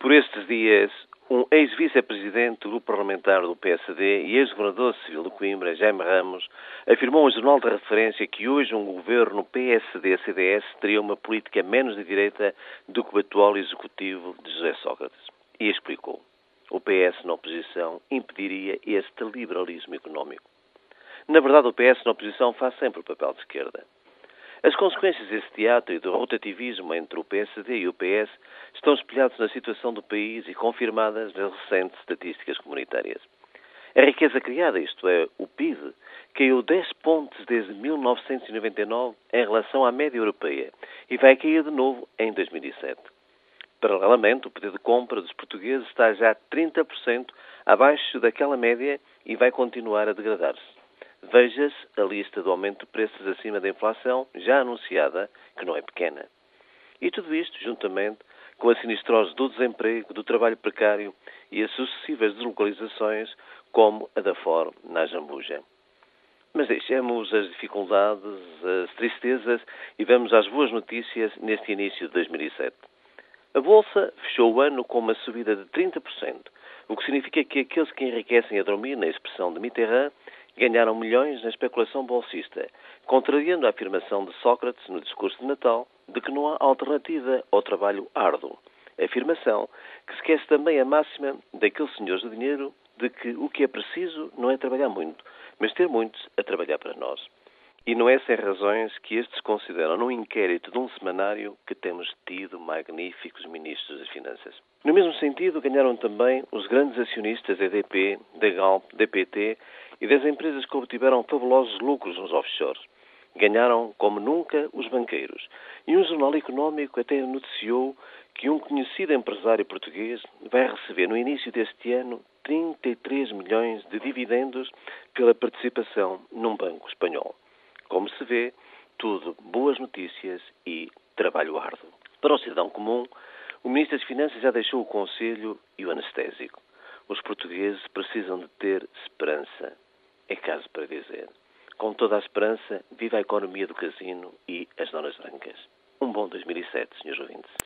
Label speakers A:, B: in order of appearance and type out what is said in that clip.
A: Por estes dias, um ex-vice-presidente do parlamentar do PSD e ex-governador civil de Coimbra, Jaime Ramos, afirmou ao jornal de referência que hoje um governo PSD-CDS teria uma política menos de direita do que o atual executivo de José Sócrates. E explicou. O PS na oposição impediria este liberalismo económico. Na verdade, o PS na oposição faz sempre o papel de esquerda. As consequências desse teatro e do rotativismo entre o PSD e o PS estão espelhadas na situação do país e confirmadas nas recentes estatísticas comunitárias. A riqueza criada, isto é, o PIB, caiu 10 pontos desde 1999 em relação à média europeia e vai cair de novo em 2007. Paralelamente, o poder de compra dos portugueses está já 30% abaixo daquela média e vai continuar a degradar-se. Veja-se a lista do aumento de preços acima da inflação, já anunciada, que não é pequena. E tudo isto, juntamente com a sinistrose do desemprego, do trabalho precário e as sucessivas deslocalizações, como a da FOR na Jambuja. Mas deixemos as dificuldades, as tristezas e vamos às boas notícias neste início de 2007. A Bolsa fechou o ano com uma subida de 30%, o que significa que aqueles que enriquecem a dormir, na expressão de Mitterrand, ganharam milhões na especulação bolsista, contrariando a afirmação de Sócrates no discurso de Natal de que não há alternativa ao trabalho árduo. Afirmação que esquece também a máxima daqueles senhores do dinheiro de que o que é preciso não é trabalhar muito, mas ter muitos a trabalhar para nós. E não é sem razões que estes consideram num inquérito de um semanário que temos tido magníficos ministros das Finanças. No mesmo sentido, ganharam também os grandes acionistas da EDP, da Galp, da PT e das empresas que obtiveram fabulosos lucros nos offshores. Ganharam como nunca os banqueiros. E um jornal económico até noticiou que um conhecido empresário português vai receber no início deste ano 33 milhões de dividendos pela participação num banco espanhol. Como se vê, tudo boas notícias e trabalho árduo. Para o cidadão comum, o Ministro das Finanças já deixou o conselho e o anestésico. Os portugueses precisam de ter esperança é caso para dizer. Com toda a esperança, viva a economia do casino e as donas brancas. Um bom 2007, senhores ouvintes.